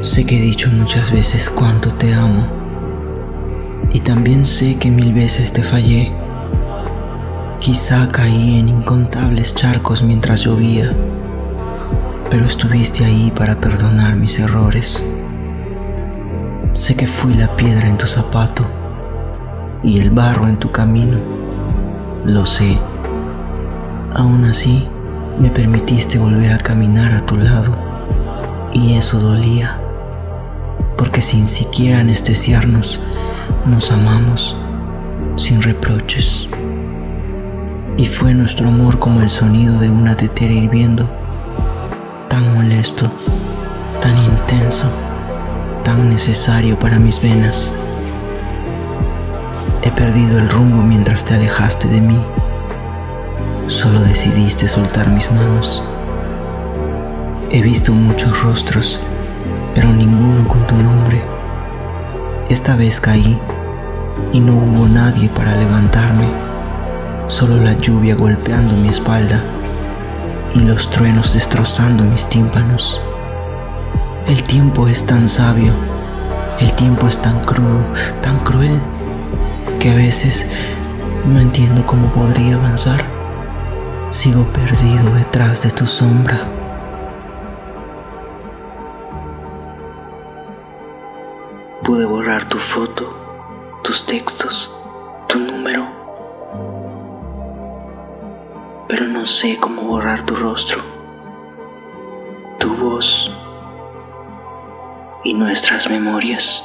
Sé que he dicho muchas veces cuánto te amo. Y también sé que mil veces te fallé. Quizá caí en incontables charcos mientras llovía, pero estuviste ahí para perdonar mis errores. Sé que fui la piedra en tu zapato y el barro en tu camino. Lo sé. Aún así, me permitiste volver a caminar a tu lado y eso dolía sin siquiera anestesiarnos, nos amamos sin reproches. Y fue nuestro amor como el sonido de una tetera hirviendo, tan molesto, tan intenso, tan necesario para mis venas. He perdido el rumbo mientras te alejaste de mí. Solo decidiste soltar mis manos. He visto muchos rostros pero ninguno con tu nombre. Esta vez caí y no hubo nadie para levantarme, solo la lluvia golpeando mi espalda y los truenos destrozando mis tímpanos. El tiempo es tan sabio, el tiempo es tan crudo, tan cruel, que a veces no entiendo cómo podría avanzar. Sigo perdido detrás de tu sombra. Tu foto, tus textos, tu número, pero no sé cómo borrar tu rostro, tu voz y nuestras memorias.